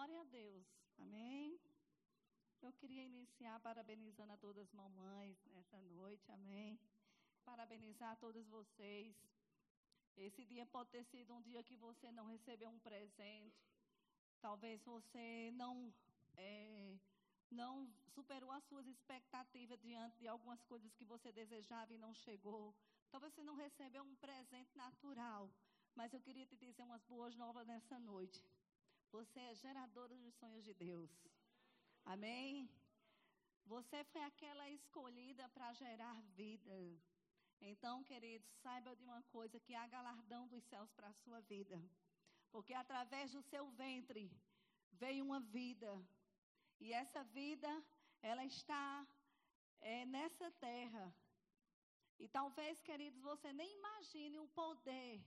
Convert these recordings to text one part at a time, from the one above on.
Glória a Deus. Amém. Eu queria iniciar parabenizando a todas as mamães nessa noite. Amém. Parabenizar a todos vocês. Esse dia pode ter sido um dia que você não recebeu um presente. Talvez você não é, não superou as suas expectativas diante de algumas coisas que você desejava e não chegou. Talvez você não recebeu um presente natural. Mas eu queria te dizer umas boas novas nessa noite. Você é geradora dos sonhos de Deus. Amém? Você foi aquela escolhida para gerar vida. Então, queridos, saiba de uma coisa: que há galardão dos céus para a sua vida. Porque através do seu ventre veio uma vida. E essa vida, ela está é, nessa terra. E talvez, queridos, você nem imagine o poder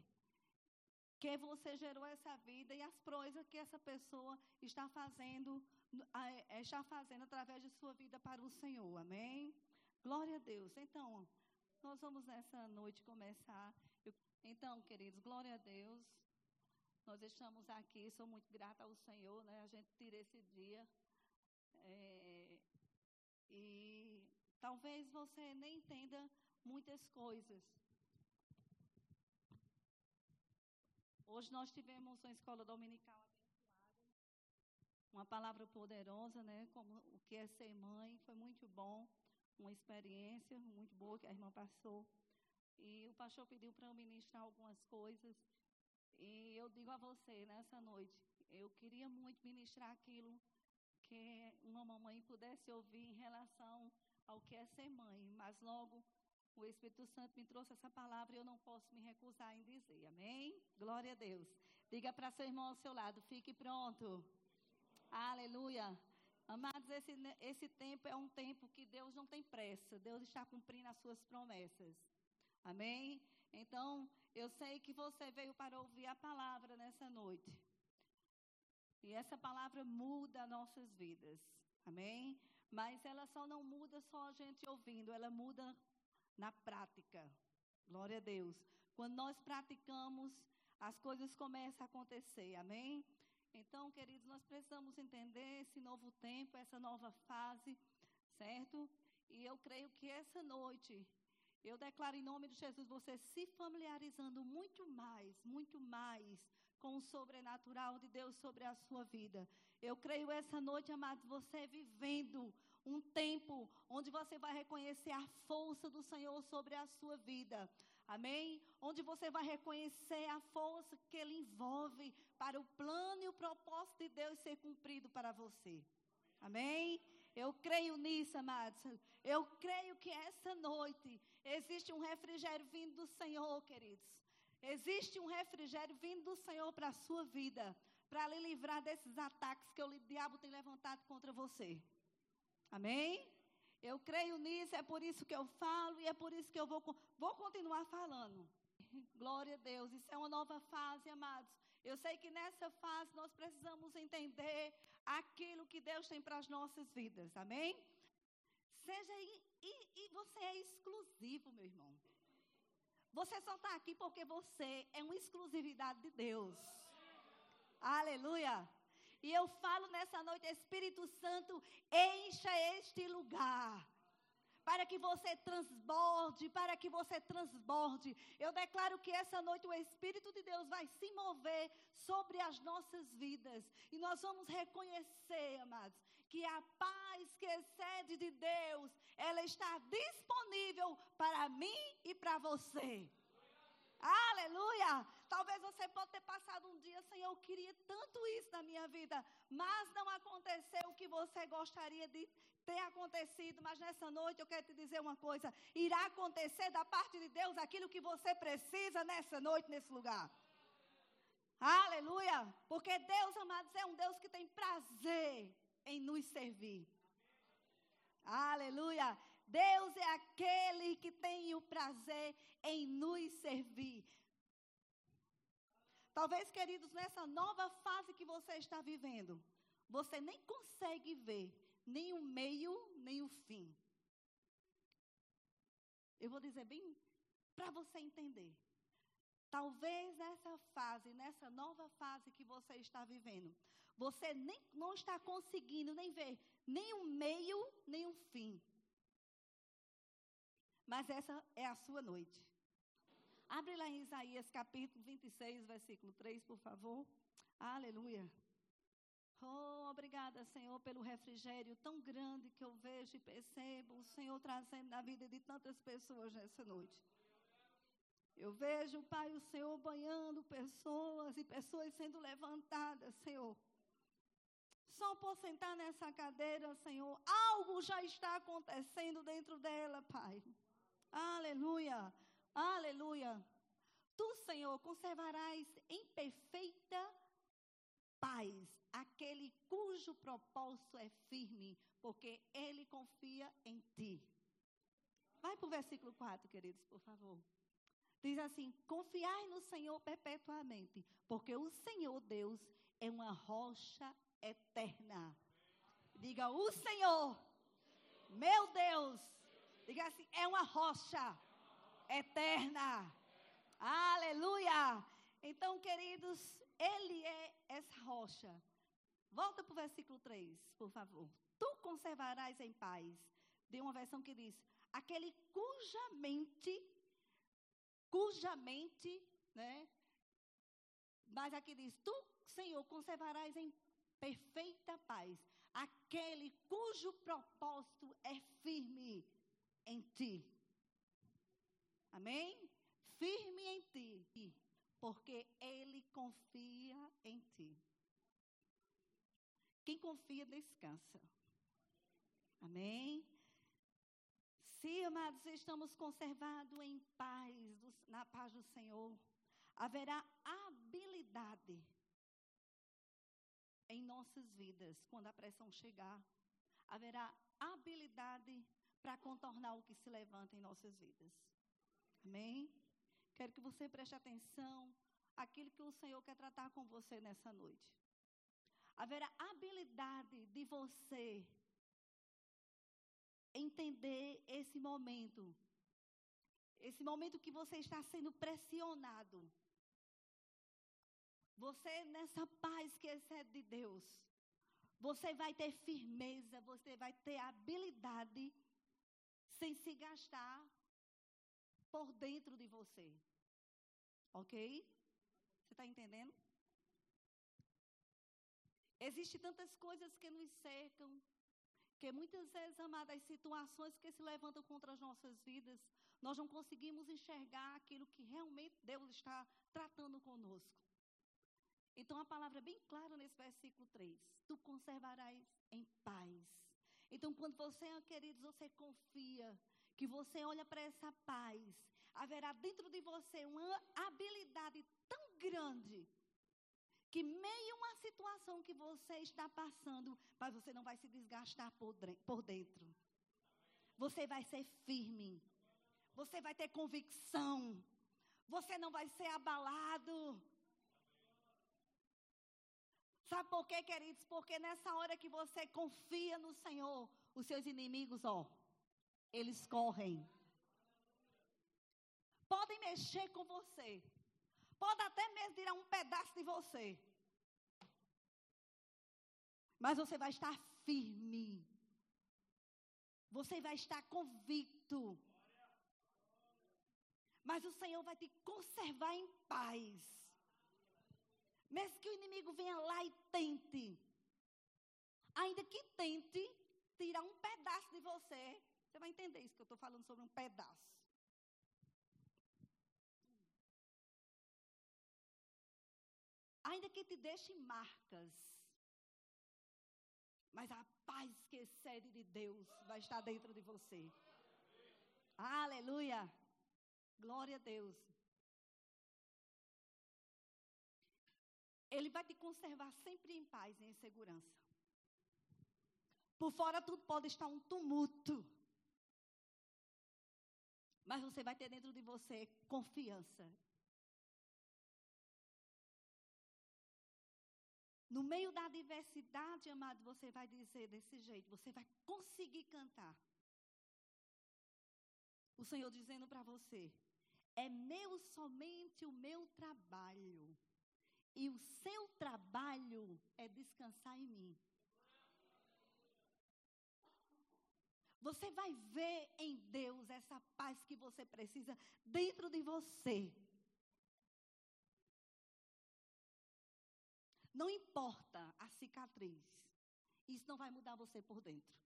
que você gerou essa vida e as coisas que essa pessoa está fazendo, é, está fazendo através de sua vida para o Senhor. Amém? Glória a Deus. Então, nós vamos nessa noite começar. Então, queridos, glória a Deus. Nós estamos aqui, sou muito grata ao Senhor, né? A gente tira esse dia. É, e talvez você nem entenda muitas coisas. Hoje nós tivemos uma escola dominical abençoada, uma palavra poderosa, né? Como o que é ser mãe, foi muito bom, uma experiência muito boa que a irmã passou. E o pastor pediu para eu ministrar algumas coisas. E eu digo a você nessa noite, eu queria muito ministrar aquilo que uma mamãe pudesse ouvir em relação ao que é ser mãe, mas logo o Espírito Santo me trouxe essa palavra e eu não posso me recusar em dizer. Amém? Glória a Deus. Diga para seu irmão ao seu lado: fique pronto. Aleluia. Amados, esse, esse tempo é um tempo que Deus não tem pressa. Deus está cumprindo as suas promessas. Amém? Então, eu sei que você veio para ouvir a palavra nessa noite. E essa palavra muda nossas vidas. Amém? Mas ela só não muda só a gente ouvindo, ela muda na prática. Glória a Deus. Quando nós praticamos, as coisas começam a acontecer. Amém? Então, queridos, nós precisamos entender esse novo tempo, essa nova fase, certo? E eu creio que essa noite, eu declaro em nome de Jesus, você se familiarizando muito mais, muito mais com o sobrenatural de Deus sobre a sua vida. Eu creio essa noite, amados, você vivendo um tempo onde você vai reconhecer a força do Senhor sobre a sua vida. Amém? Onde você vai reconhecer a força que Ele envolve para o plano e o propósito de Deus ser cumprido para você. Amém? Eu creio nisso, amados. Eu creio que essa noite existe um refrigério vindo do Senhor, queridos. Existe um refrigério vindo do Senhor para a sua vida, para lhe livrar desses ataques que o diabo tem levantado contra você. Amém? Eu creio nisso, é por isso que eu falo e é por isso que eu vou, vou continuar falando. Glória a Deus, isso é uma nova fase, amados. Eu sei que nessa fase nós precisamos entender aquilo que Deus tem para as nossas vidas, amém? Seja e, e, você é exclusivo, meu irmão. Você só está aqui porque você é uma exclusividade de Deus. Aleluia. E eu falo nessa noite, Espírito Santo, encha este lugar. Para que você transborde, para que você transborde. Eu declaro que essa noite o Espírito de Deus vai se mover sobre as nossas vidas. E nós vamos reconhecer, amados, que a paz que excede de Deus, ela está disponível para mim e para você. Aleluia! Talvez você pode ter passado um dia, Senhor, eu queria tanto isso na minha vida, mas não aconteceu o que você gostaria de ter acontecido. Mas nessa noite eu quero te dizer uma coisa: irá acontecer da parte de Deus aquilo que você precisa nessa noite, nesse lugar. Aleluia! Porque Deus, amados, é um Deus que tem prazer em nos servir. Aleluia! Deus é aquele que tem o prazer em nos servir. Talvez, queridos, nessa nova fase que você está vivendo, você nem consegue ver nem o meio, nem o fim. Eu vou dizer bem para você entender. Talvez nessa fase, nessa nova fase que você está vivendo, Você nem, não está conseguindo nem ver nem um meio, nem um fim. Mas essa é a sua noite. Abre lá em Isaías capítulo 26, versículo 3, por favor. Aleluia. Oh, obrigada, Senhor, pelo refrigério tão grande que eu vejo e percebo o Senhor trazendo na vida de tantas pessoas nessa noite. Eu vejo, Pai, o Senhor banhando pessoas e pessoas sendo levantadas, Senhor. Só por sentar nessa cadeira, Senhor, algo já está acontecendo dentro dela, Pai. Aleluia, aleluia. Tu, Senhor, conservarás em perfeita paz aquele cujo propósito é firme, porque ele confia em ti. Vai para o versículo 4, queridos, por favor. Diz assim: Confiai no Senhor perpetuamente, porque o Senhor Deus é uma rocha eterna. Diga, o Senhor, meu Deus, diga assim: é uma rocha eterna. Aleluia. Então, queridos, Ele é essa rocha. Volta para o versículo 3, por favor. Tu conservarás em paz. De uma versão que diz: aquele cuja mente, cuja mente, né? Mas aqui diz: Tu, Senhor, conservarás em perfeita paz aquele cujo propósito é firme em ti. Amém? Firme em ti, porque ele confia em ti. Quem confia, descansa. Amém? Se, amados, estamos conservados em paz, na paz do Senhor, haverá habilidade em nossas vidas quando a pressão chegar. Haverá habilidade para contornar o que se levanta em nossas vidas. Amém? Quero que você preste atenção àquilo que o Senhor quer tratar com você nessa noite haverá habilidade de você entender esse momento. Esse momento que você está sendo pressionado. Você, nessa paz que excede de Deus, você vai ter firmeza, você vai ter habilidade sem se gastar por dentro de você. Ok? Você está entendendo? Existem tantas coisas que nos cercam, que muitas vezes, amadas, as situações que se levantam contra as nossas vidas, nós não conseguimos enxergar aquilo que realmente Deus está tratando conosco. Então a palavra é bem clara nesse versículo 3: Tu conservarás em paz. Então, quando você, queridos, você confia, que você olha para essa paz, haverá dentro de você uma habilidade tão grande que meio uma situação que você está passando, mas você não vai se desgastar por dentro. Você vai ser firme. Você vai ter convicção. Você não vai ser abalado. Sabe por quê, queridos? Porque nessa hora que você confia no Senhor, os seus inimigos, ó, eles correm. Podem mexer com você. Pode até mesmo tirar um pedaço de você. Mas você vai estar firme. Você vai estar convicto. Mas o Senhor vai te conservar em paz. Mesmo que o inimigo venha lá e tente. Ainda que tente tirar um pedaço de você. Você vai entender isso que eu estou falando sobre um pedaço. ainda que te deixe marcas. Mas a paz que excede de Deus vai estar dentro de você. Aleluia. Glória a Deus. Ele vai te conservar sempre em paz e em segurança. Por fora tudo pode estar um tumulto. Mas você vai ter dentro de você confiança No meio da diversidade, amado, você vai dizer desse jeito, você vai conseguir cantar. O Senhor dizendo para você: é meu somente o meu trabalho, e o seu trabalho é descansar em mim. Você vai ver em Deus essa paz que você precisa dentro de você. Não importa a cicatriz, isso não vai mudar você por dentro.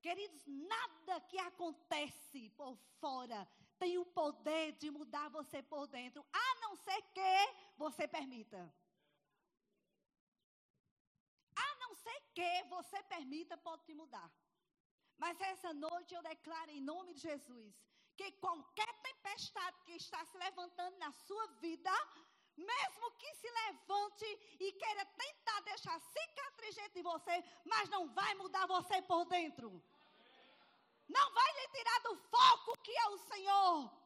Queridos, nada que acontece por fora tem o poder de mudar você por dentro, a não ser que você permita. A não ser que você permita, pode te mudar. Mas essa noite eu declaro em nome de Jesus que qualquer tempestade que está se levantando na sua vida, mesmo que se levante e queira tentar deixar cicatriz dentro de você, mas não vai mudar você por dentro. Não vai lhe tirar do foco que é o Senhor.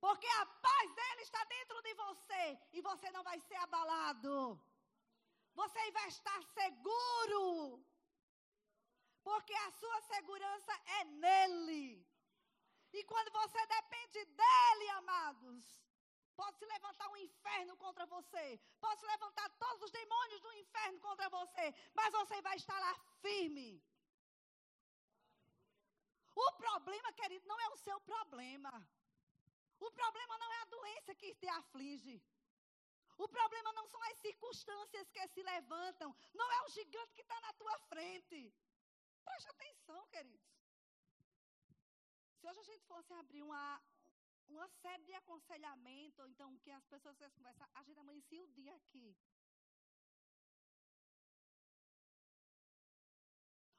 Porque a paz dele está dentro de você e você não vai ser abalado. Você vai estar seguro. Porque a sua segurança é nele. E quando você depende dele, amados, pode se levantar um inferno contra você, pode se levantar todos os demônios do inferno contra você, mas você vai estar lá firme. O problema, querido, não é o seu problema. O problema não é a doença que te aflige. O problema não são as circunstâncias que se levantam. Não é o gigante que está na tua frente. Preste atenção, queridos. Se hoje a gente fosse abrir uma, uma série de aconselhamento, ou então que as pessoas conversar, a gente amanhecia o dia aqui.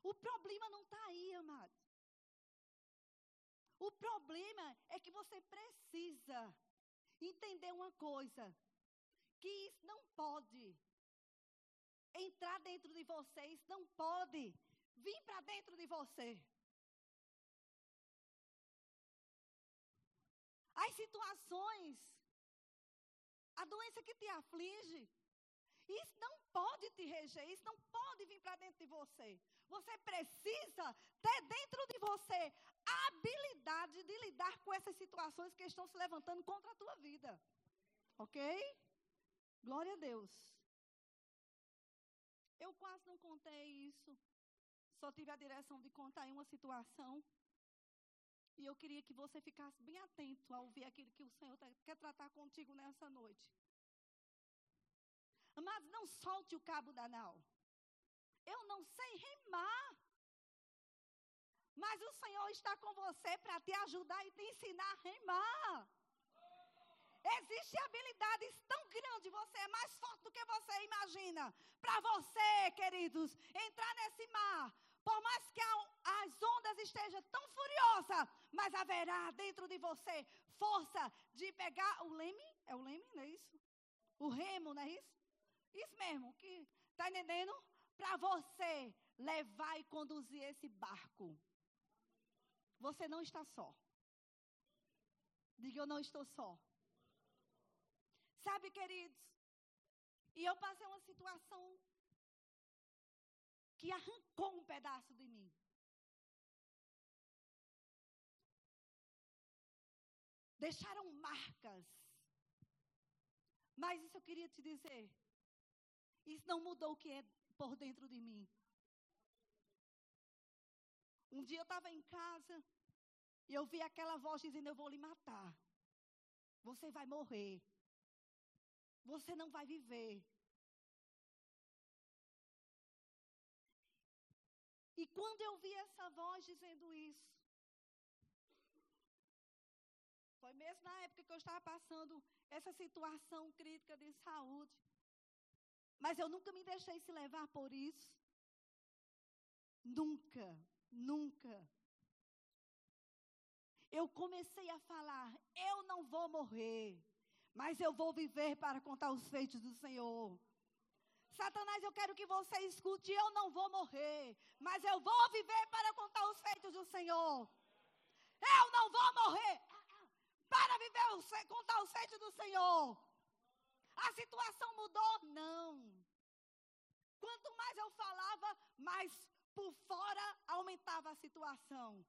O problema não está aí, amados. O problema é que você precisa entender uma coisa: que isso não pode entrar dentro de você, isso não pode vir para dentro de você. As situações, a doença que te aflige, isso não pode te reger, isso não pode vir para dentro de você. Você precisa ter dentro de você a habilidade de lidar com essas situações que estão se levantando contra a tua vida. Ok? Glória a Deus. Eu quase não contei isso. Só tive a direção de contar em uma situação. E eu queria que você ficasse bem atento a ouvir aquilo que o Senhor tá, quer tratar contigo nessa noite. Amados, não solte o cabo da nau. Eu não sei remar. Mas o Senhor está com você para te ajudar e te ensinar a remar. Existem habilidades tão grandes, você é mais forte do que você imagina. Para você, queridos, entrar nesse mar, por mais que as ondas estejam tão furiosas, mas haverá dentro de você força de pegar o leme, é o leme, não é isso? O remo, não é isso? Isso mesmo, que está entendendo? Para você levar e conduzir esse barco. Você não está só. Diga, eu não estou só. Sabe, queridos? E eu passei uma situação que arrancou um pedaço de mim. Deixaram marcas. Mas isso eu queria te dizer. Isso não mudou o que é por dentro de mim. Um dia eu estava em casa e eu vi aquela voz dizendo: Eu vou lhe matar. Você vai morrer. Você não vai viver. E quando eu vi essa voz dizendo isso, foi mesmo na época que eu estava passando essa situação crítica de saúde. Mas eu nunca me deixei se levar por isso. Nunca, nunca. Eu comecei a falar: eu não vou morrer, mas eu vou viver para contar os feitos do Senhor. Satanás, eu quero que você escute: eu não vou morrer, mas eu vou viver para contar os feitos do Senhor. Eu não vou morrer para viver, contar os feitos do Senhor. A situação mudou? Não. Quanto mais eu falava, mais por fora aumentava a situação.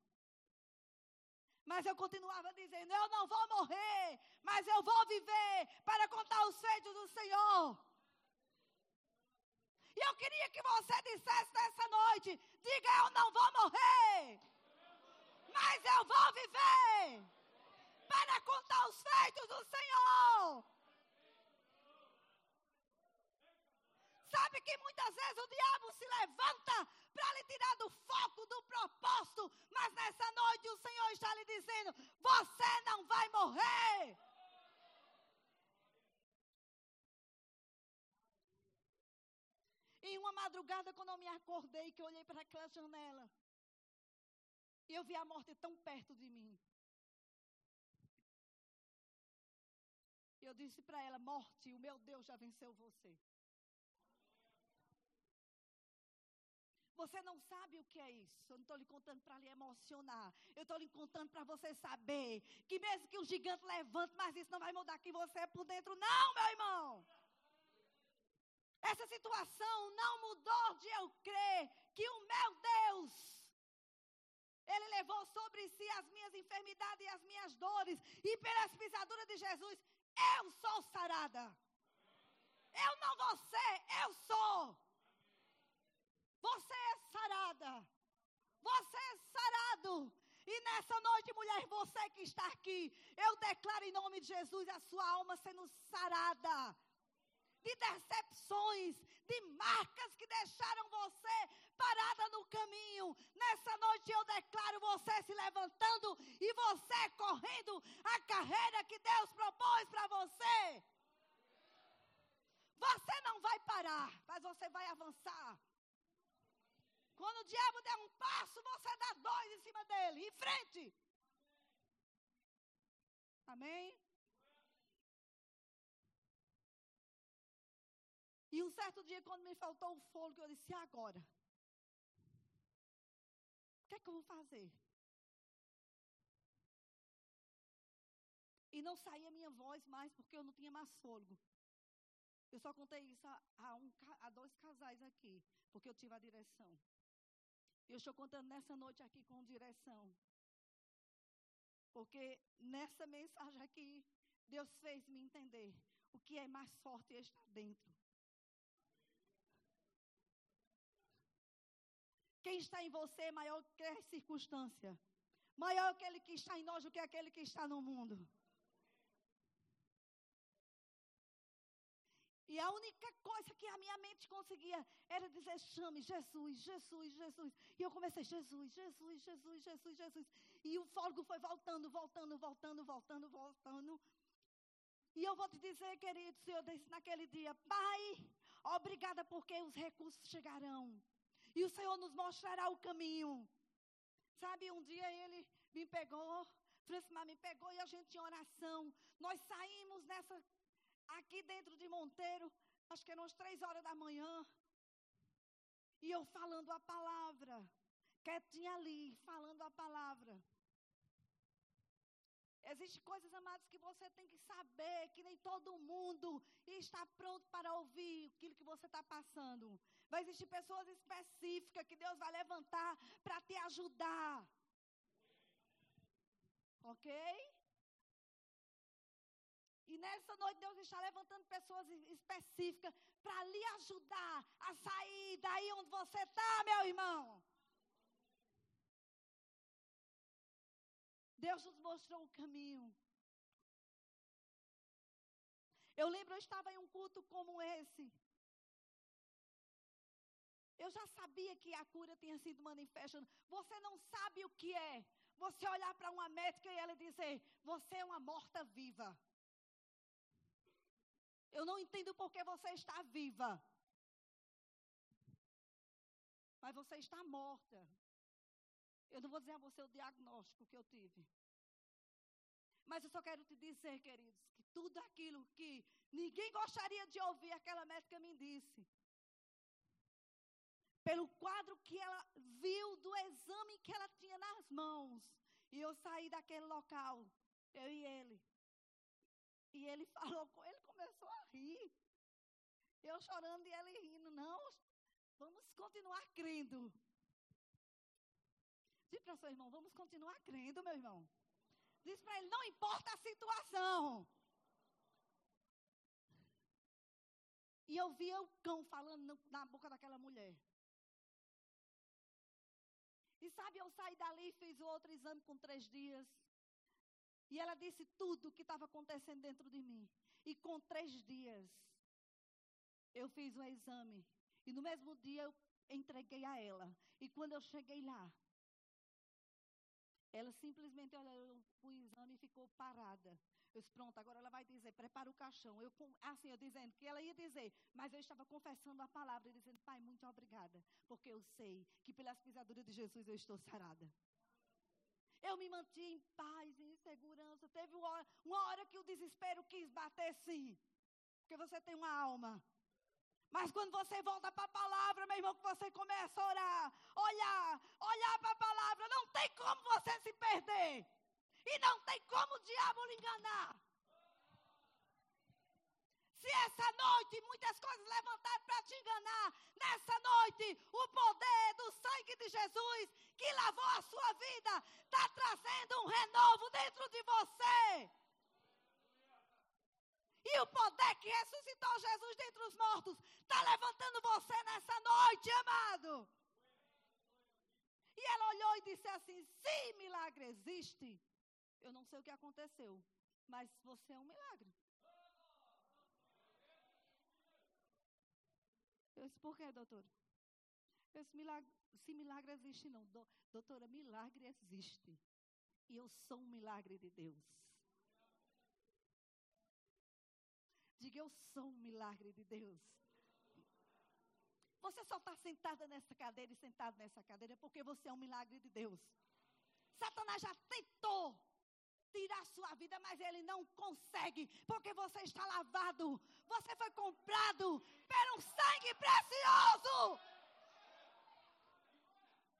Mas eu continuava dizendo: Eu não vou morrer, mas eu vou viver para contar os feitos do Senhor. E eu queria que você dissesse nessa noite: diga, eu não vou morrer, mas eu vou viver para contar os feitos do Senhor. Sabe que muitas vezes o diabo se levanta para lhe tirar do foco, do propósito, mas nessa noite o Senhor está lhe dizendo: você não vai morrer. Em uma madrugada, quando eu me acordei, que eu olhei para aquela janela, e eu vi a morte tão perto de mim. Eu disse para ela: Morte, o meu Deus já venceu você. Você não sabe o que é isso. Eu não estou lhe contando para lhe emocionar. Eu estou lhe contando para você saber que mesmo que o gigante levante, mas isso não vai mudar que você é por dentro, não, meu irmão. Essa situação não mudou de eu crer que o meu Deus, Ele levou sobre si as minhas enfermidades e as minhas dores, e pelas pisaduras de Jesus, eu sou sarada. Eu não vou ser, eu sou. Você é sarada. Você é sarado. E nessa noite, mulher, você que está aqui, eu declaro em nome de Jesus a sua alma sendo sarada de decepções, de marcas que deixaram você parada no caminho. Nessa noite eu declaro você se levantando e você correndo a carreira que Deus propôs para você. Você não vai parar, mas você vai avançar. Quando o diabo der um passo, você dá dois em cima dele, em frente. Amém? E um certo dia, quando me faltou o fôlego, eu disse: agora? O que é que eu vou fazer? E não saía minha voz mais, porque eu não tinha mais fôlego. Eu só contei isso a, a, um, a dois casais aqui, porque eu tive a direção. Eu estou contando nessa noite aqui com direção. Porque nessa mensagem aqui, Deus fez me entender o que é mais forte está dentro. Quem está em você é maior que a circunstância. Maior aquele que está em nós do que aquele que está no mundo. E a única coisa que a minha mente conseguia era dizer: chame Jesus, Jesus, Jesus. E eu comecei: Jesus, Jesus, Jesus, Jesus, Jesus. E o fogo foi voltando, voltando, voltando, voltando, voltando. E eu vou te dizer, querido Senhor, disse naquele dia: Pai, obrigada porque os recursos chegarão. E o Senhor nos mostrará o caminho. Sabe, um dia ele me pegou, Francimar me pegou e a gente em oração. Nós saímos nessa, aqui dentro de Monteiro, acho que eram as três horas da manhã. E eu falando a palavra, quietinha ali, falando a palavra. Existem coisas, amados, que você tem que saber, que nem todo mundo está pronto para ouvir aquilo que você está passando. Vai existir pessoas específicas que Deus vai levantar para te ajudar. Ok? E nessa noite Deus está levantando pessoas específicas para lhe ajudar a sair daí onde você está, meu irmão. Deus nos mostrou o caminho. Eu lembro, eu estava em um culto como esse. Eu já sabia que a cura tinha sido manifesta. Você não sabe o que é. Você olhar para uma médica e ela dizer: Você é uma morta viva. Eu não entendo por que você está viva. Mas você está morta. Eu não vou dizer a você o diagnóstico que eu tive. Mas eu só quero te dizer, queridos, que tudo aquilo que ninguém gostaria de ouvir, aquela médica me disse. Pelo quadro que ela viu do exame que ela tinha nas mãos. E eu saí daquele local, eu e ele. E ele falou, ele começou a rir. Eu chorando e ele rindo. Não, vamos continuar crendo. Diz para seu irmão, vamos continuar crendo, meu irmão. Diz para ele, não importa a situação. E eu via o cão falando na boca daquela mulher. E sabe, eu saí dali e fiz outro exame com três dias. E ela disse tudo o que estava acontecendo dentro de mim. E com três dias, eu fiz o exame. E no mesmo dia eu entreguei a ela. E quando eu cheguei lá, ela simplesmente olhou o exame e ficou parada. Eu disse, pronto, agora ela vai dizer, prepara o caixão. Eu, assim, eu dizendo que ela ia dizer, mas eu estava confessando a palavra e dizendo, pai, muito obrigada, porque eu sei que pelas pisaduras de Jesus eu estou sarada. Eu me mantinha em paz, em segurança. Teve uma hora, uma hora que o desespero quis bater sim, porque você tem uma alma. Mas quando você volta para a palavra, meu irmão, que você começa a orar, olhar, olhar para a palavra, não tem como você se perder. E não tem como o diabo lhe enganar. Se essa noite muitas coisas levantaram para te enganar, nessa noite o poder do sangue de Jesus que lavou a sua vida está trazendo um renovo dentro de você. E o poder que ressuscitou Jesus dentre os mortos está levantando você nessa noite, amado. E ela olhou e disse assim: se milagre existe, eu não sei o que aconteceu, mas você é um milagre. Eu disse, por quê, doutora? Eu disse, milagre, se milagre existe, não. Do, doutora, milagre existe. E eu sou um milagre de Deus. Diga, eu sou um milagre de Deus. Você só está sentada nessa cadeira e sentado nessa cadeira porque você é um milagre de Deus. Satanás já tentou tirar sua vida, mas ele não consegue, porque você está lavado. Você foi comprado pelo sangue precioso.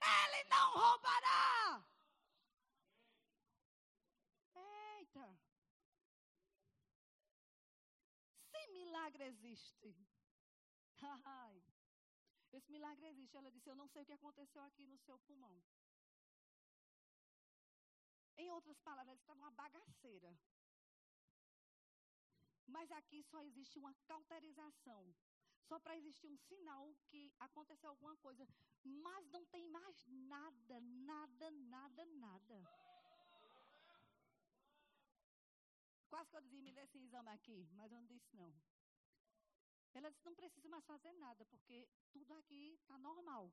Ele não roubará. Eita. Se milagre existe. Ai. Esse milagre existe. Ela disse: Eu não sei o que aconteceu aqui no seu pulmão. Em outras palavras, estava uma bagaceira. Mas aqui só existe uma cauterização. Só para existir um sinal que aconteceu alguma coisa. Mas não tem mais nada, nada, nada, nada. Quase que eu dizia, me dê esse exame aqui, mas eu não disse não. Ela disse, não precisa mais fazer nada, porque tudo aqui está normal.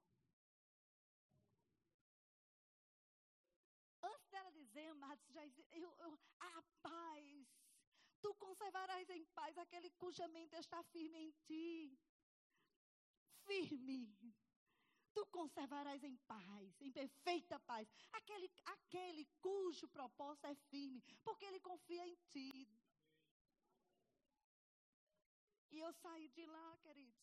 Amados, já eu, eu, a paz. Tu conservarás em paz aquele cuja mente está firme em ti. Firme. Tu conservarás em paz, em perfeita paz. Aquele, aquele cujo propósito é firme, porque ele confia em ti. E eu saí de lá, queridos.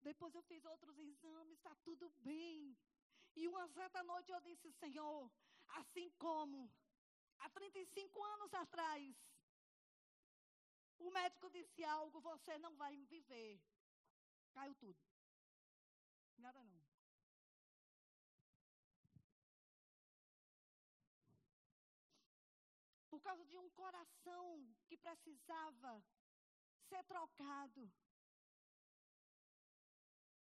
Depois eu fiz outros exames, está tudo bem. E uma certa noite eu disse, Senhor, assim como há 35 anos atrás, o médico disse algo, você não vai viver. Caiu tudo. Nada não. Por causa de um coração que precisava ser trocado.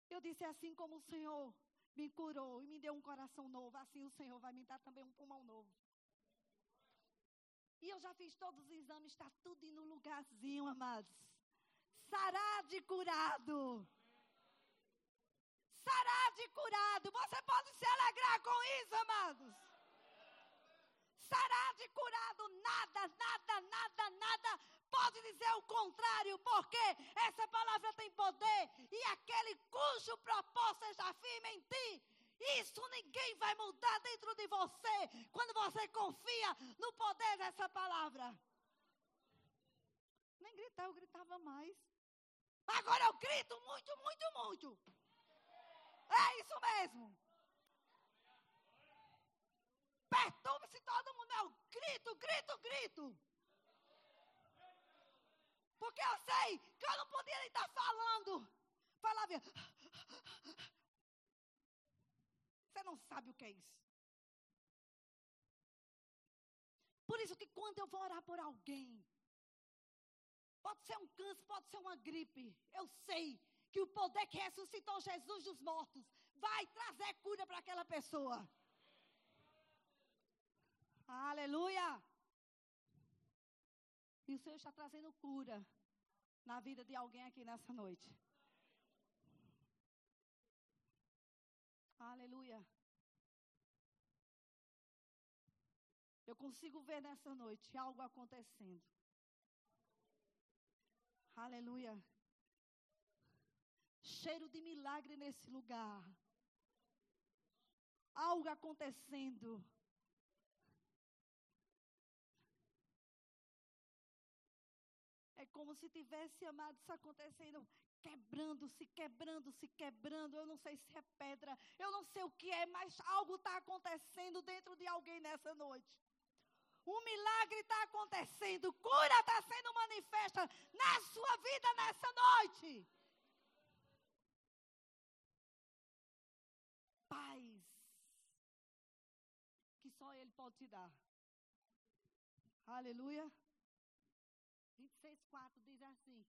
Eu disse assim como o Senhor me curou e me deu um coração novo, assim o Senhor vai me dar também um pulmão novo. E eu já fiz todos os exames, está tudo no lugarzinho, amados. Sarado e curado. Sarado e curado. Você pode se alegrar com isso, amados. Sarado e curado, nada, nada, nada, nada pode dizer o contrário, porque essa palavra tem poder e aquele cujo propósito está firme em ti. Isso ninguém vai mudar dentro de você quando você confia no poder dessa palavra. Nem gritar, eu gritava mais. Agora eu grito muito, muito, muito. É isso mesmo. Perturbe-se todo mundo. Eu grito, grito, grito. Porque eu sei que eu não poderia estar falando. Falava. Você não sabe o que é isso. Por isso que quando eu vou orar por alguém, pode ser um câncer, pode ser uma gripe. Eu sei que o poder que ressuscitou Jesus dos mortos vai trazer cura para aquela pessoa. Aleluia! E o Senhor está trazendo cura na vida de alguém aqui nessa noite. Aleluia. Eu consigo ver nessa noite algo acontecendo. Aleluia. Cheiro de milagre nesse lugar. Algo acontecendo. Como se tivesse, amado, isso acontecendo, quebrando-se, quebrando-se, quebrando. Eu não sei se é pedra, eu não sei o que é, mas algo está acontecendo dentro de alguém nessa noite. Um milagre está acontecendo, cura está sendo manifesta na sua vida nessa noite. Paz que só Ele pode te dar. Aleluia. 26,4 diz assim: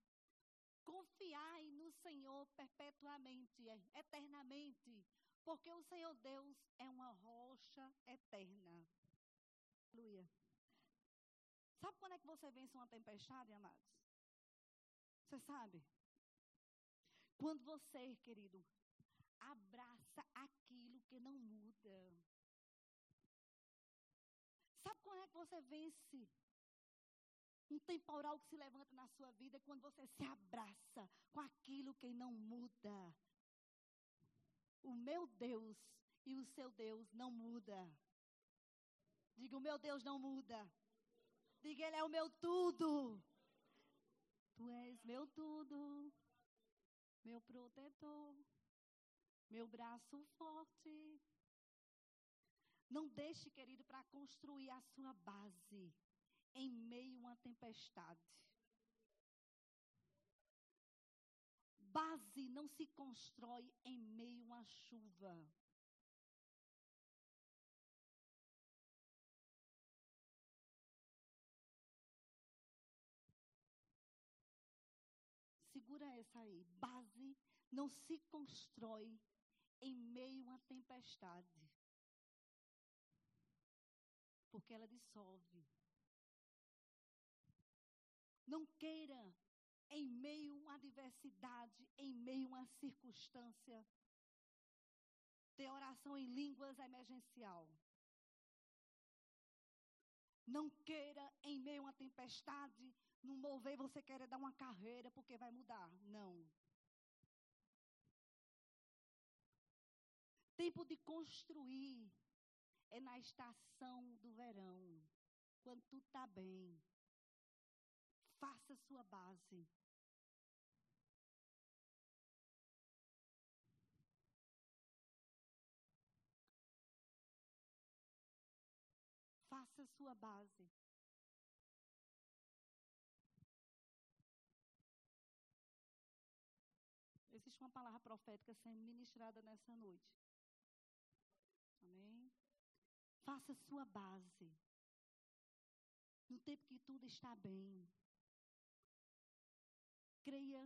Confiai no Senhor perpetuamente, eternamente, porque o Senhor Deus é uma rocha eterna. Aleluia. Sabe quando é que você vence uma tempestade, amados? Você sabe? Quando você, querido, abraça aquilo que não muda. Sabe quando é que você vence um temporal que se levanta na sua vida? Quando você se abraça com aquilo que não muda. O meu Deus e o seu Deus não muda. Diga, o meu Deus não muda. Diga, Ele é o meu tudo. Tu és meu tudo, meu protetor, meu braço forte. Não deixe, querido, para construir a sua base em meio a uma tempestade. Base não se constrói em meio a uma chuva. Segura essa aí. Base não se constrói em meio a tempestade. Porque ela dissolve. Não queira, em meio a uma adversidade, em meio a uma circunstância, ter oração em línguas emergencial. Não queira, em meio a uma tempestade, no mover você quer dar uma carreira porque vai mudar. Não. Tempo de construir é na estação do verão, quando tudo está bem. Faça sua base. Faça sua base. existe uma palavra profética sendo ministrada nessa noite. Amém? Faça sua base. No tempo que tudo está bem. Creia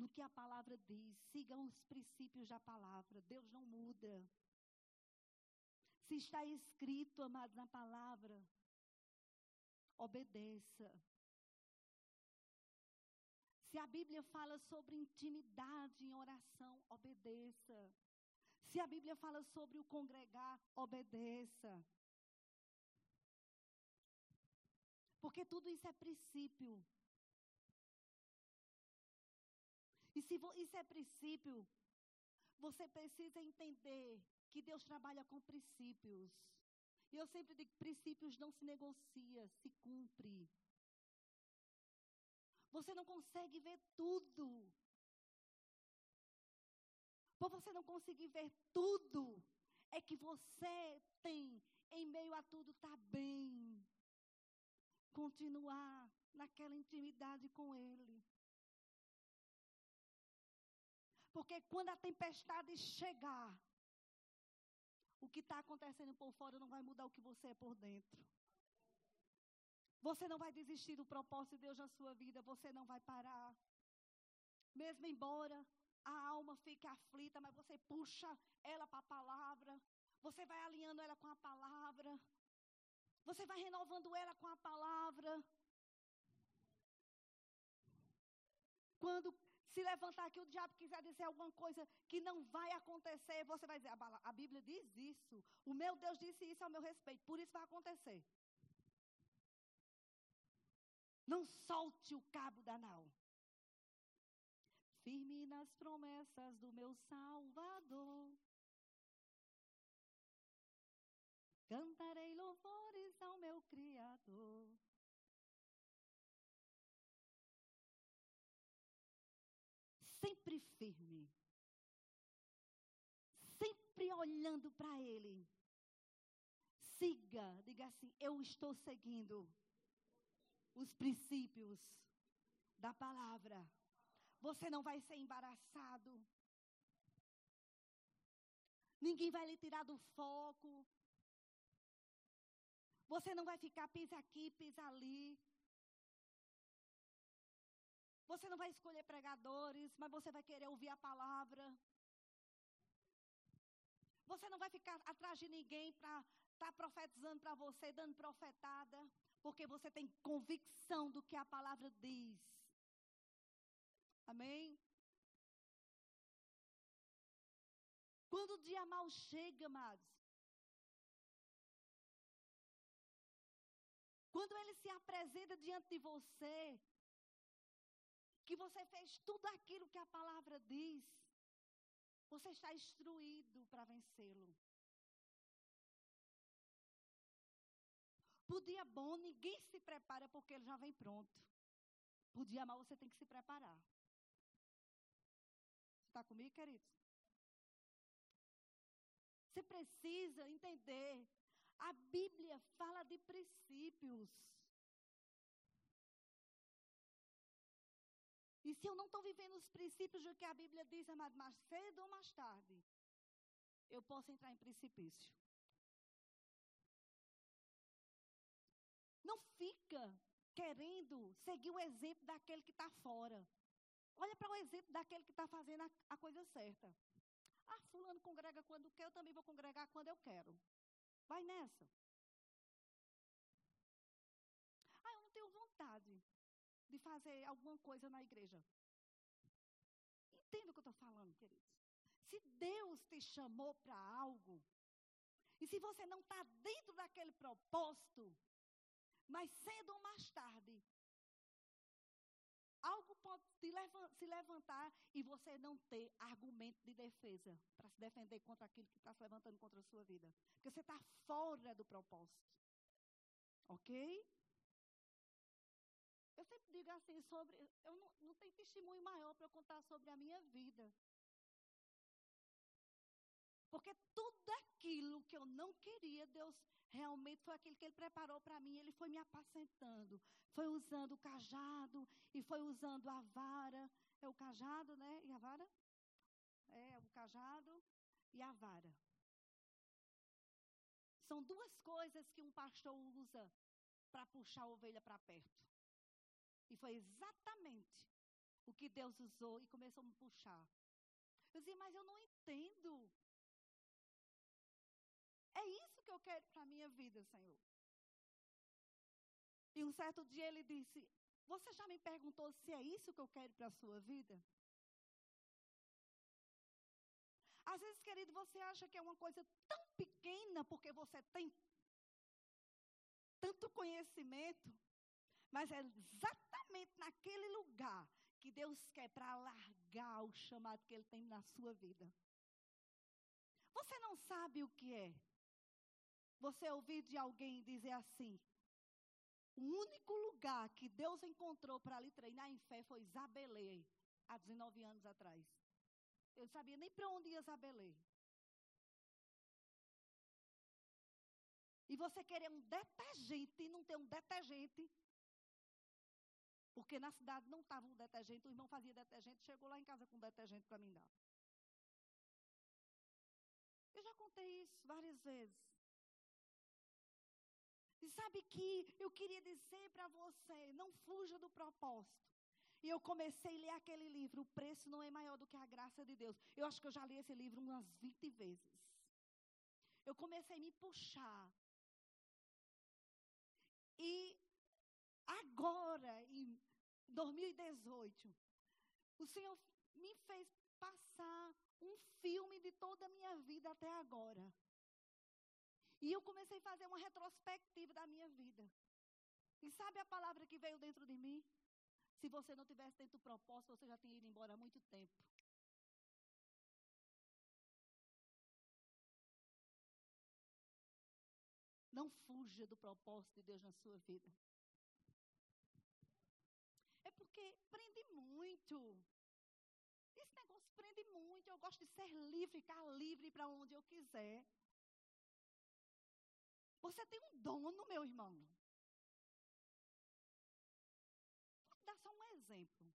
no que a palavra diz. Siga os princípios da palavra. Deus não muda. Se está escrito, amados, na palavra, obedeça. Se a Bíblia fala sobre intimidade em oração, obedeça. Se a Bíblia fala sobre o congregar, obedeça. Porque tudo isso é princípio. E se isso é princípio, você precisa entender que Deus trabalha com princípios. E eu sempre digo: princípios não se negocia, se cumpre. Você não consegue ver tudo. Por você não conseguir ver tudo, é que você tem, em meio a tudo, tá bem. Continuar naquela intimidade com Ele. Porque quando a tempestade chegar, o que está acontecendo por fora não vai mudar o que você é por dentro. Você não vai desistir do propósito de Deus na sua vida, você não vai parar. Mesmo embora a alma fique aflita, mas você puxa ela para a palavra, você vai alinhando ela com a palavra, você vai renovando ela com a palavra. Quando se levantar aqui o diabo quiser dizer alguma coisa que não vai acontecer, você vai dizer: a, Bíblia diz isso, o meu Deus disse isso ao meu respeito, por isso vai acontecer. Não solte o cabo da nau. Firme nas promessas do meu Salvador. Cantarei louvores ao meu Criador. Sempre firme, sempre olhando para Ele. Siga, diga assim: Eu estou seguindo os princípios da palavra. Você não vai ser embaraçado. Ninguém vai lhe tirar do foco. Você não vai ficar pisa aqui, pisa ali. Você não vai escolher pregadores, mas você vai querer ouvir a palavra. Você não vai ficar atrás de ninguém para estar tá profetizando para você, dando profetada, porque você tem convicção do que a palavra diz. Amém? Quando o dia mal chega, amados, quando ele se apresenta diante de você, que você fez tudo aquilo que a palavra diz, você está instruído para vencê-lo. Por dia bom, ninguém se prepara porque ele já vem pronto. Por dia mal, você tem que se preparar. Está comigo, queridos? Você precisa entender. A Bíblia fala de princípios. Se eu não estou vivendo os princípios do que a Bíblia diz, amado, mais cedo ou mais tarde, eu posso entrar em precipício. Não fica querendo seguir o exemplo daquele que está fora. Olha para o exemplo daquele que está fazendo a, a, coisa certa. Ah, fulano congrega quando quer, eu também vou congregar quando eu quero. Vai nessa. Ah, eu não tenho vontade de fazer alguma coisa na igreja. Entenda o que eu estou falando, queridos. Se Deus te chamou para algo, e se você não está dentro daquele propósito, mas cedo ou mais tarde, algo pode se levantar e você não ter argumento de defesa para se defender contra aquilo que está se levantando contra a sua vida. Porque você está fora do propósito. Ok? Eu sempre digo assim sobre. Eu não, não tenho testemunho maior para contar sobre a minha vida. Porque tudo aquilo que eu não queria, Deus realmente foi aquilo que Ele preparou para mim. Ele foi me apacentando. Foi usando o cajado e foi usando a vara. É o cajado, né? E a vara? É, o cajado e a vara. São duas coisas que um pastor usa para puxar a ovelha para perto. E foi exatamente o que Deus usou e começou a me puxar. Eu dizia, mas eu não entendo. É isso que eu quero para a minha vida, Senhor. E um certo dia ele disse: Você já me perguntou se é isso que eu quero para a sua vida? Às vezes, querido, você acha que é uma coisa tão pequena porque você tem tanto conhecimento, mas é exatamente naquele lugar que Deus quer para alargar o chamado que Ele tem na sua vida. Você não sabe o que é. Você ouvir de alguém dizer assim: o único lugar que Deus encontrou para lhe treinar em fé foi Zabelê, há 19 anos atrás. Eu não sabia nem para onde ia Zabelê. E você querer um detergente e não ter um detergente porque na cidade não estava um detergente, o irmão fazia detergente, chegou lá em casa com detergente para mim dar. Eu já contei isso várias vezes. E sabe que eu queria dizer para você, não fuja do propósito. E eu comecei a ler aquele livro, O Preço Não é Maior do que a Graça de Deus. Eu acho que eu já li esse livro umas 20 vezes. Eu comecei a me puxar. E agora, em 2018, o Senhor me fez passar um filme de toda a minha vida até agora. E eu comecei a fazer uma retrospectiva da minha vida. E sabe a palavra que veio dentro de mim? Se você não tivesse dentro do propósito, você já tinha ido embora há muito tempo. Não fuja do propósito de Deus na sua vida. É porque prende muito. Esse negócio prende muito. Eu gosto de ser livre, ficar livre para onde eu quiser. Você tem um dono, meu irmão. Vou dar só um exemplo.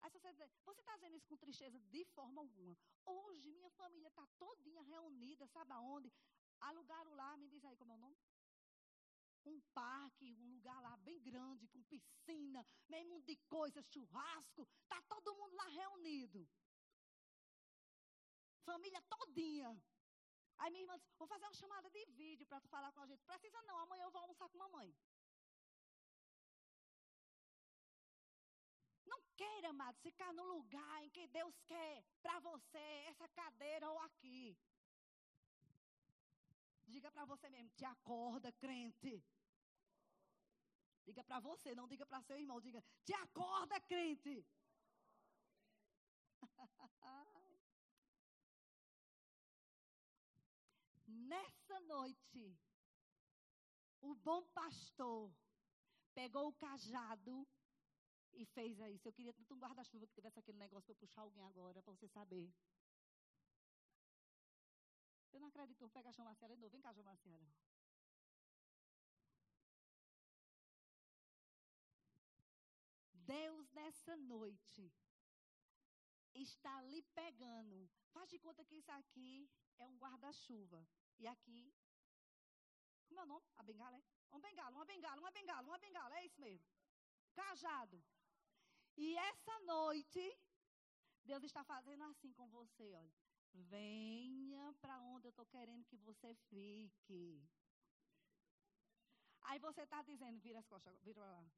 Aí você está dizendo isso com tristeza de forma alguma. Hoje minha família está todinha reunida, sabe aonde? Alugaram lá, me diz aí como é o nome? Um parque, um lugar lá bem grande, com piscina, meio mundo de coisas, churrasco. Está todo mundo lá reunido. Família todinha. Aí minha irmã disse, vou fazer uma chamada de vídeo para tu falar com a gente. Precisa não, amanhã eu vou almoçar com mamãe. Não queira, amado, ficar no lugar em que Deus quer para você, essa cadeira ou aqui. Diga para você mesmo, te acorda, crente. Diga para você, não diga para seu irmão, diga, te acorda, crente. Nessa noite, o bom pastor pegou o cajado e fez isso. Eu queria tanto um guarda-chuva que tivesse aquele negócio para puxar alguém agora, para você saber. Eu não acredito pegar a João Marcelo de novo. Vem cá, João Marcelo. Deus, nessa noite, está lhe pegando. Faz de conta que isso aqui é um guarda-chuva. E aqui, como é o nome? A bengala é? Um bengala, uma bengala, uma bengala, uma bengala, é isso mesmo. Cajado. E essa noite, Deus está fazendo assim com você, olha. Venha para onde eu estou querendo que você fique. Aí você está dizendo, vira as costas, vira lá.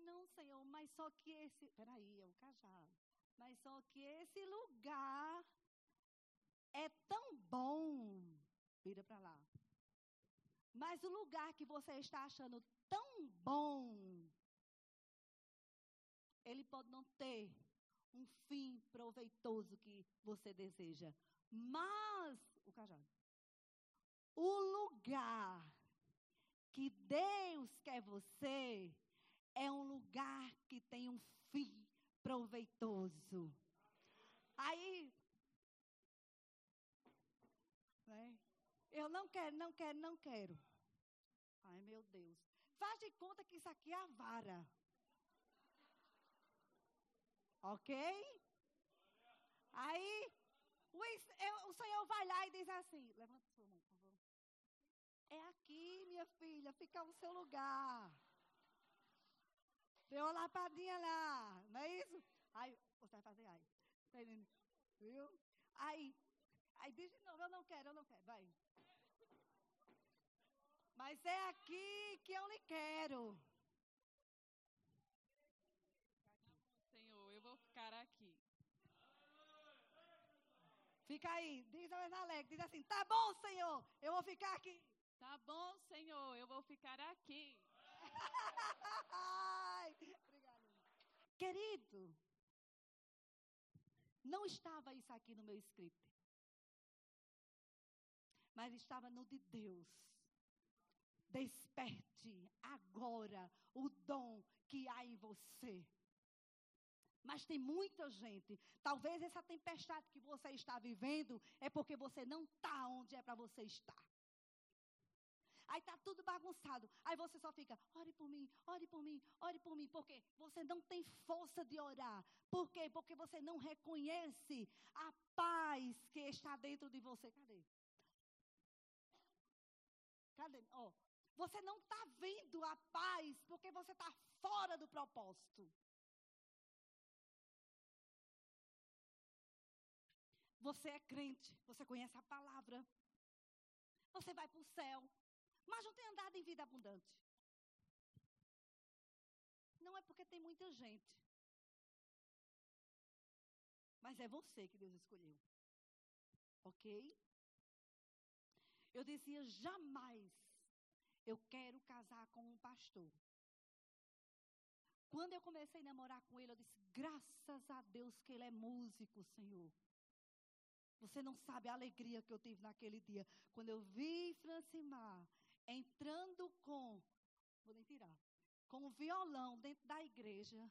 Não, Senhor, mas só que esse. Peraí, é o cajado. Mas só que esse lugar é tão bom. Vira para lá. Mas o lugar que você está achando tão bom, ele pode não ter um fim proveitoso que você deseja. Mas, o cajado, o lugar que Deus quer você é um lugar que tem um fim proveitoso. Aí, né? eu não quero, não quero, não quero. Ai, meu Deus. Faz de conta que isso aqui é a vara. Ok? Aí, o, eu, o Senhor vai lá e diz assim: levanta sua mão, por favor. É aqui, minha filha, fica o seu lugar. Deu uma lapadinha lá, não é isso? Aí, você vai fazer aí. Tá Viu? Aí, aí diz de novo, eu não quero, eu não quero, vai. Mas é aqui que eu lhe quero. Senhor, eu vou ficar aqui. Fica aí, diz a vez alegre, diz assim, tá bom, Senhor, eu vou ficar aqui. Tá bom, Senhor, eu vou ficar aqui. Querido, não estava isso aqui no meu script. Mas estava no de Deus. Desperte agora o dom que há em você. Mas tem muita gente. Talvez essa tempestade que você está vivendo é porque você não está onde é para você estar. Aí está tudo bagunçado. Aí você só fica, ore por mim, ore por mim, ore por mim. Porque você não tem força de orar. Por quê? Porque você não reconhece a paz que está dentro de você. Cadê? Cadê? Oh, Você não está vendo a paz porque você está fora do propósito. Você é crente, você conhece a palavra, você vai para o céu, mas não tem andado em vida abundante. Não é porque tem muita gente, mas é você que Deus escolheu. Ok? Eu dizia: jamais eu quero casar com um pastor. Quando eu comecei a namorar com ele, eu disse: graças a Deus que ele é músico, Senhor. Você não sabe a alegria que eu tive naquele dia. Quando eu vi Francimar entrando com, vou nem tirar, com o violão dentro da igreja.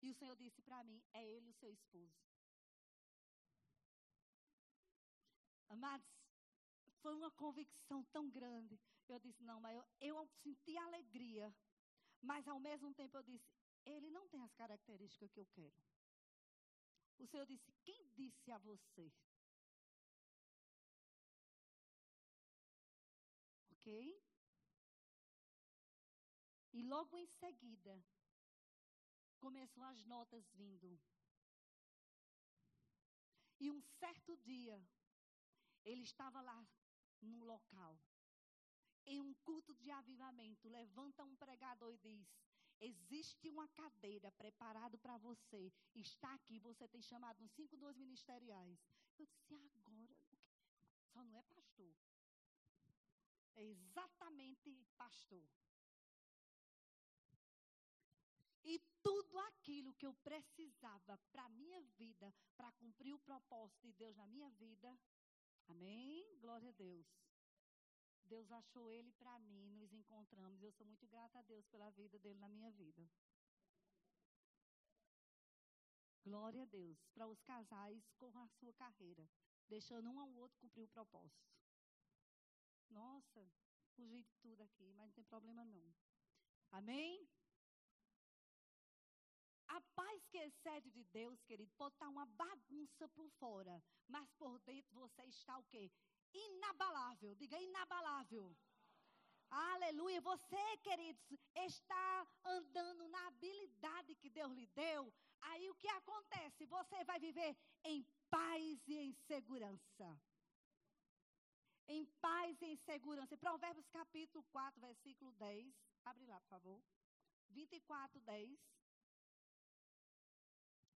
E o Senhor disse para mim: é ele o seu esposo. Amados, foi uma convicção tão grande. Eu disse: não, mas eu, eu senti alegria. Mas ao mesmo tempo eu disse: ele não tem as características que eu quero. O Senhor disse: quem disse a você? Ok? E logo em seguida, começou as notas vindo. E um certo dia, ele estava lá no local, em um culto de avivamento. Levanta um pregador e diz: Existe uma cadeira preparada para você. Está aqui, você tem chamado uns cinco duas ministeriais. Eu disse: Agora, só não é pastor. É exatamente pastor. E tudo aquilo que eu precisava para a minha vida, para cumprir o propósito de Deus na minha vida, amém? Glória a Deus. Deus achou ele para mim, nos encontramos. Eu sou muito grata a Deus pela vida dele na minha vida. Glória a Deus. Para os casais com a sua carreira, deixando um ao outro cumprir o propósito. Nossa, fugi de tudo aqui, mas não tem problema não. Amém? A paz que excede de Deus, querido, pode estar uma bagunça por fora, mas por dentro você está o quê? Inabalável. Diga inabalável. Aleluia. Você, queridos, está andando na habilidade que Deus lhe deu. Aí o que acontece? Você vai viver em paz e em segurança em paz e em segurança. Provérbios capítulo 4, versículo 10. Abre lá, por favor. 24, 10.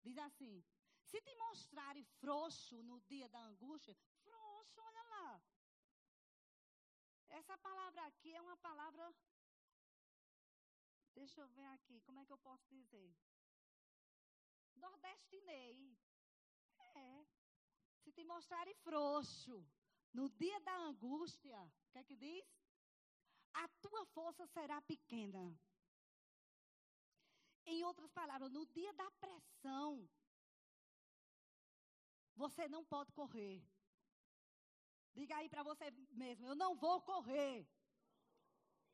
Diz assim: Se te mostrarem frouxo no dia da angústia, frouxo, olha lá. Essa palavra aqui é uma palavra. Deixa eu ver aqui, como é que eu posso dizer? Nordestinei. É. Se te mostrarem frouxo no dia da angústia, o que é que diz? A tua força será pequena. Em outras palavras, no dia da pressão, você não pode correr. Diga aí para você mesmo: eu não vou correr.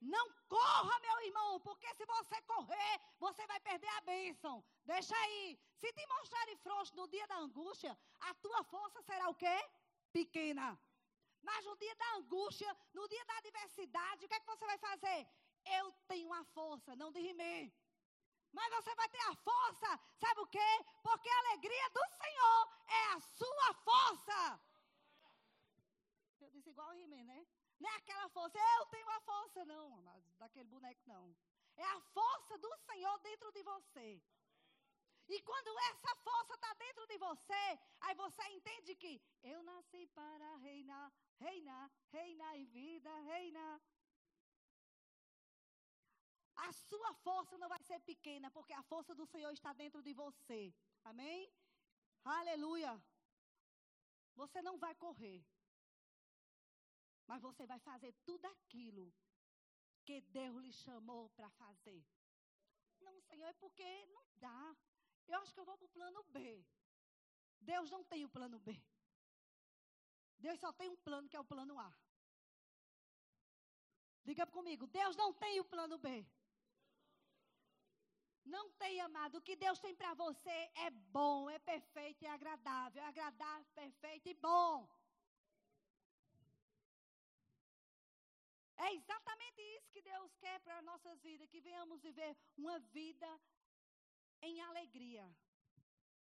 Não corra, meu irmão, porque se você correr, você vai perder a bênção. Deixa aí. Se te mostrarem frouxo no dia da angústia, a tua força será o quê? Pequena. Mas no dia da angústia, no dia da adversidade, o que é que você vai fazer? Eu tenho a força, não de rimei. Mas você vai ter a força, sabe o quê? Porque a alegria do Senhor é a sua força. Eu disse igual o Rimei, né? Não é aquela força, eu tenho a força, não, amados, daquele boneco, não. É a força do Senhor dentro de você. E quando essa força está dentro de você, aí você entende que eu nasci para reinar, reinar, reinar em vida, reinar. A sua força não vai ser pequena, porque a força do Senhor está dentro de você. Amém? Aleluia. Você não vai correr, mas você vai fazer tudo aquilo que Deus lhe chamou para fazer. Não, Senhor, é porque não dá. Eu acho que eu vou para o plano B. Deus não tem o plano B. Deus só tem um plano que é o plano A. Diga comigo, Deus não tem o plano B. Não tem, amado. O que Deus tem para você é bom, é perfeito, é agradável. É agradável, perfeito e bom. É exatamente isso que Deus quer para as nossas vidas, que venhamos viver uma vida em alegria.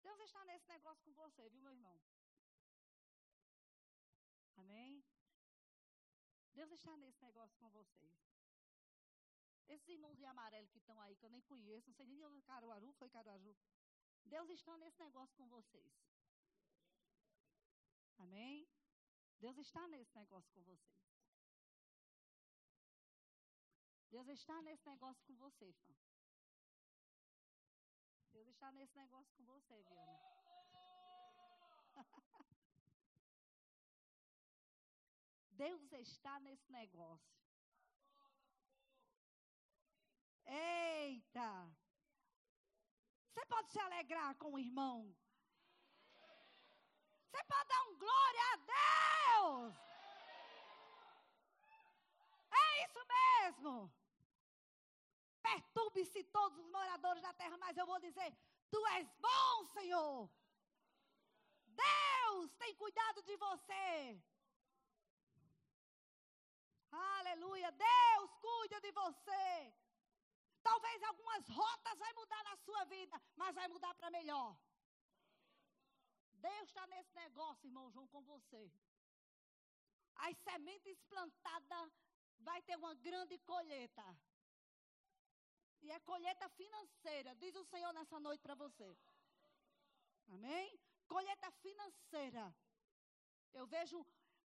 Deus está nesse negócio com você, viu, meu irmão? Amém? Deus está nesse negócio com vocês. Esses irmãos de amarelo que estão aí, que eu nem conheço, não sei nem onde Caruaru foi Caruaru. Deus está nesse negócio com vocês. Amém? Deus está nesse negócio com vocês. Deus está nesse negócio com você, fã. Deus está nesse negócio com você, Viana. Deus está nesse negócio. Eita! Você pode se alegrar com o irmão? Você pode dar um glória a Deus? É isso mesmo. Perturbe-se todos os moradores da terra, mas eu vou dizer: Tu és bom, Senhor. Deus tem cuidado de você. Aleluia. Deus cuida de você. Algumas rotas vai mudar na sua vida, mas vai mudar para melhor. Deus está nesse negócio, irmão João, com você. As sementes plantadas vai ter uma grande colheita. E é colheita financeira, diz o Senhor nessa noite para você. Amém? Colheita financeira. Eu vejo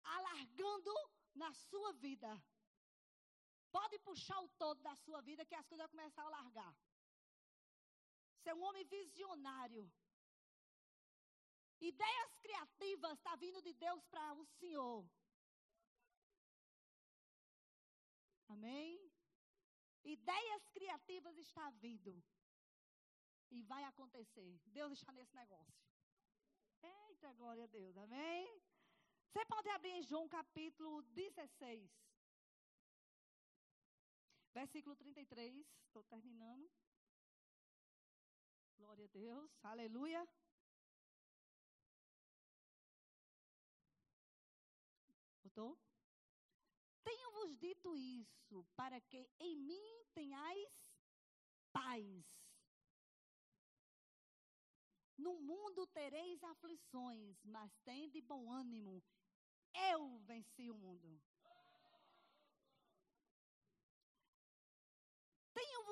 alargando na sua vida. Pode puxar o todo da sua vida que as coisas vão começar a largar. Ser um homem visionário. Ideias criativas está vindo de Deus para o Senhor. Amém? Ideias criativas está vindo. E vai acontecer. Deus está nesse negócio. Eita, glória a Deus. Amém? Você pode abrir em João capítulo 16. Versículo 33. Estou terminando. Glória a Deus. Aleluia. Botou? Tenho-vos dito isso para que em mim tenhais paz. No mundo tereis aflições, mas tende bom ânimo. Eu venci o mundo.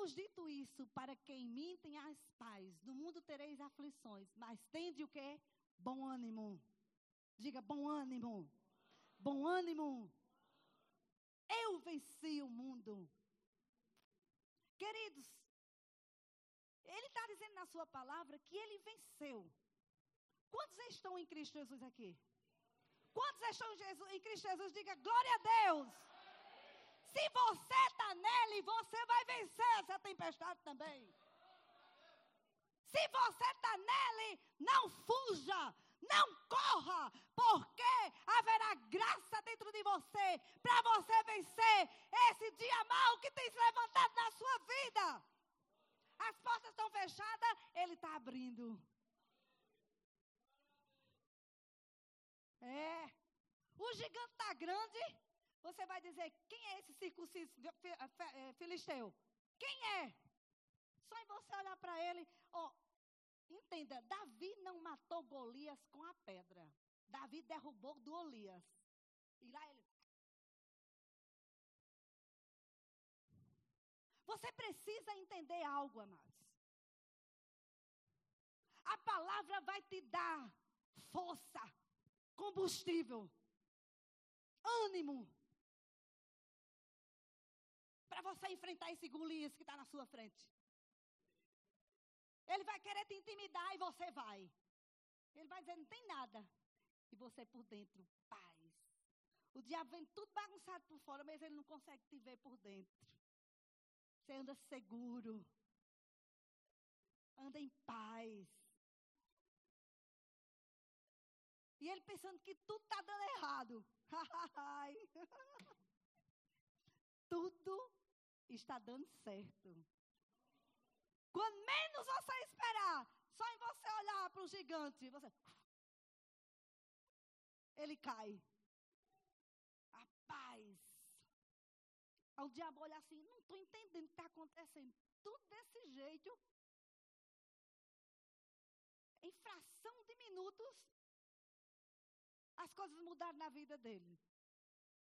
Tenho-vos dito isso para que em mim tenhas paz. No mundo tereis aflições, mas tende o quê? Bom ânimo. Diga bom ânimo. Bom ânimo. Eu venci o mundo. Queridos, ele está dizendo na sua palavra que ele venceu. Quantos estão em Cristo Jesus aqui? Quantos estão em, Jesus, em Cristo Jesus? Diga glória a Deus. Se você está nele, você vai vencer essa tempestade também. Se você está nele, não fuja, não corra, porque haverá graça dentro de você para você vencer esse dia mau que tem se levantado na sua vida. As portas estão fechadas, ele está abrindo. É. O gigante está grande. Você vai dizer: quem é esse circunciso é, filisteu? Quem é? Só em você olhar para ele. Oh, entenda: Davi não matou Golias com a pedra. Davi derrubou Golias. E lá ele. Você precisa entender algo, amados. A palavra vai te dar força combustível, ânimo, para você enfrentar esse Golias que está na sua frente. Ele vai querer te intimidar e você vai. Ele vai dizer, não tem nada. E você por dentro, paz. O diabo vem tudo bagunçado por fora, mas ele não consegue te ver por dentro. Você anda seguro. Anda em paz. E ele pensando que tudo está dando errado. tudo está dando certo. Quando menos você esperar, só em você olhar para o gigante, você. Ele cai. A paz. O diabo olha assim, não estou entendendo o que está acontecendo. Tudo desse jeito. Em fração de minutos, as coisas mudaram na vida dele.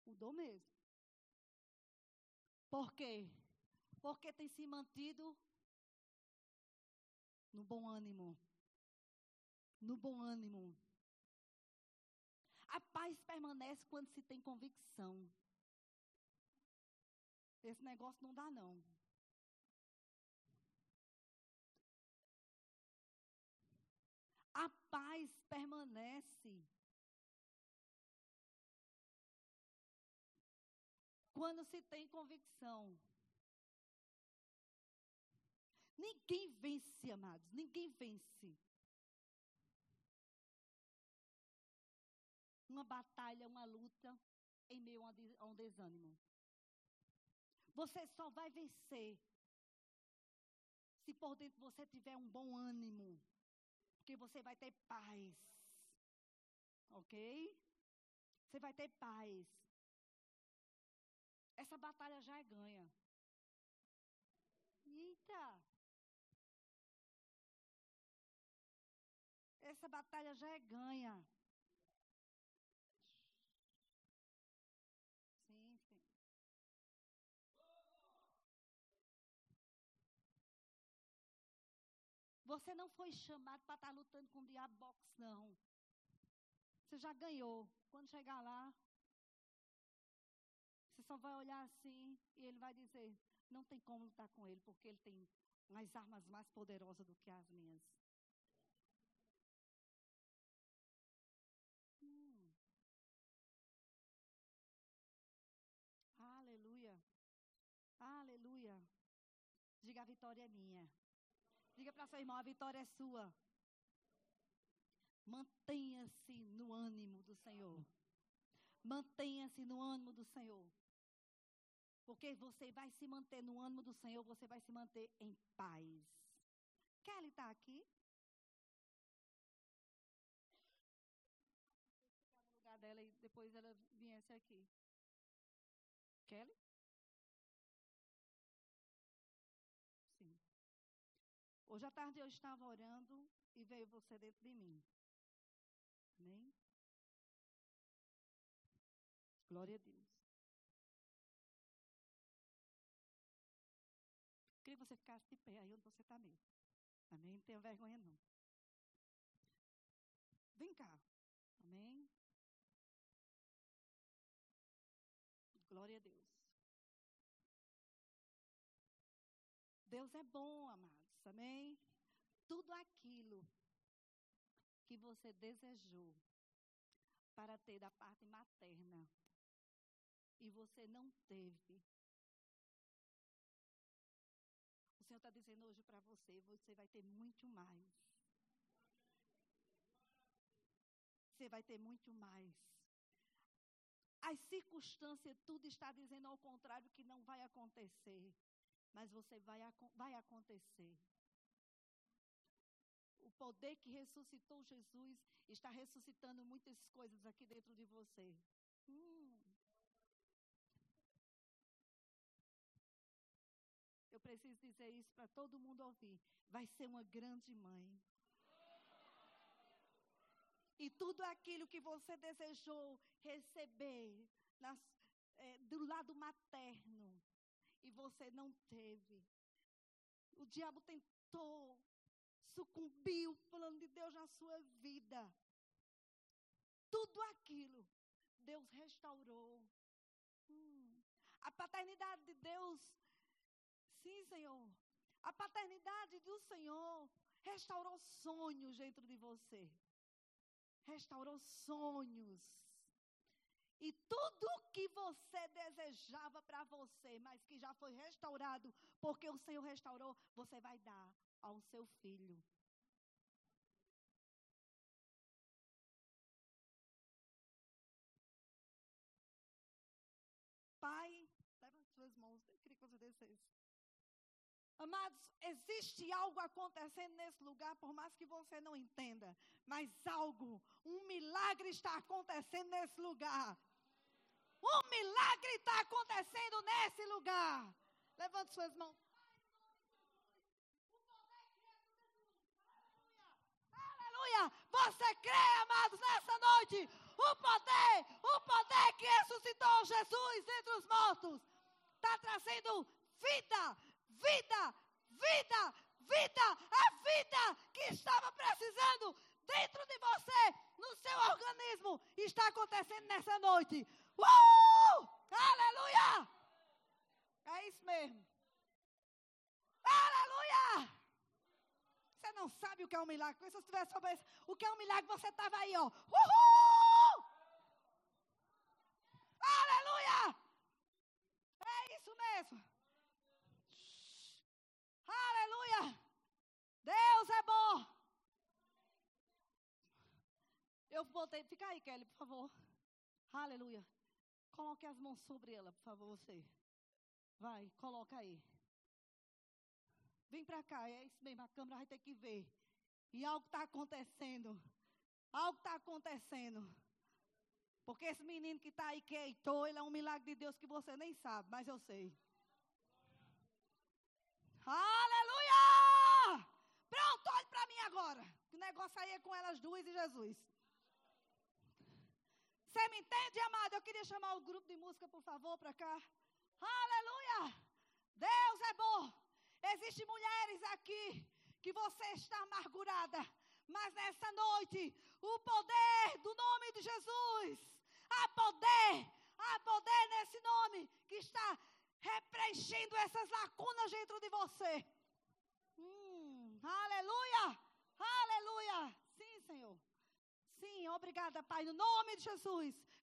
Mudou mesmo. Por quê? Porque tem se mantido no bom ânimo. No bom ânimo. A paz permanece quando se tem convicção. Esse negócio não dá, não. A paz permanece quando se tem convicção. Ninguém vence, amados, ninguém vence. Uma batalha, uma luta em meio a um desânimo. Você só vai vencer se por dentro você tiver um bom ânimo, porque você vai ter paz. Ok? Você vai ter paz. Essa batalha já é ganha. Eita! Essa batalha já é ganha. Você não foi chamado para estar lutando com o diabo box, não. Você já ganhou. Quando chegar lá, você só vai olhar assim e ele vai dizer: não tem como lutar com ele, porque ele tem umas armas mais poderosas do que as minhas. Hum. Aleluia. Aleluia. Diga: a vitória é minha. Diga para seu irmão: a vitória é sua. Mantenha-se no ânimo do Senhor. Mantenha-se no ânimo do Senhor. Porque você vai se manter no ânimo do Senhor, você vai se manter em paz. Kelly está aqui? no lugar dela e depois ela viesse aqui. Kelly? Hoje à tarde eu estava orando e veio você dentro de mim. Amém? Glória a Deus. Ficasse de pé aí onde você está mesmo. Amém? Não tenha vergonha, não. Vem cá. Amém? Glória a Deus. Deus é bom, amado. Amém? Tudo aquilo que você desejou para ter da parte materna e você não teve. Está dizendo hoje para você: você vai ter muito mais. Você vai ter muito mais. As circunstâncias, tudo está dizendo ao contrário que não vai acontecer. Mas você vai, vai acontecer. O poder que ressuscitou Jesus está ressuscitando muitas coisas aqui dentro de você. Hum. Eu preciso dizer isso para todo mundo ouvir. Vai ser uma grande mãe. E tudo aquilo que você desejou receber nas, é, do lado materno e você não teve. O diabo tentou sucumbiu o plano de Deus na sua vida. Tudo aquilo Deus restaurou. Hum. A paternidade de Deus, sim, Senhor. A paternidade do Senhor restaurou sonhos dentro de você. Restaurou sonhos. E tudo que você desejava para você, mas que já foi restaurado, porque o Senhor restaurou, você vai dar ao seu filho. Pai, leva as suas mãos, eu queria que você descesse. Amados, existe algo acontecendo nesse lugar, por mais que você não entenda, mas algo, um milagre está acontecendo nesse lugar. Um milagre está acontecendo nesse lugar. Levante suas mãos. Aleluia! Você crê, amados, nessa noite? O poder, o poder que ressuscitou Jesus entre os mortos, está trazendo vida, vida, vida, vida, a vida que estava precisando dentro de você, no seu organismo, está acontecendo nessa noite. Uh! Aleluia! É isso mesmo. Aleluia! Você não sabe o que é um milagre. Se você tivesse soubesse o que é um milagre, você estava aí, ó. Uhul! Aleluia! É isso mesmo. Aleluia! Deus é bom. Eu voltei. Fica aí, Kelly, por favor. Aleluia. Coloque as mãos sobre ela, por favor, você. Vai, coloca aí. Vem para cá, é isso mesmo, a câmera vai ter que ver. E algo está acontecendo. Algo está acontecendo. Porque esse menino que está aí, que eitou, ele é um milagre de Deus que você nem sabe, mas eu sei. Aleluia! Pronto, olhe para mim agora. O negócio aí é com elas duas e Jesus. Você me entende, amado? Eu queria chamar o grupo de música, por favor, para cá. Aleluia! Deus é bom. Existem mulheres aqui que você está amargurada, mas nessa noite, o poder do nome de Jesus, há poder, há poder nesse nome que está repreenchendo essas lacunas dentro de você. Hum, aleluia! Aleluia! Sim, Senhor. Sim, obrigada, Pai, no nome de Jesus.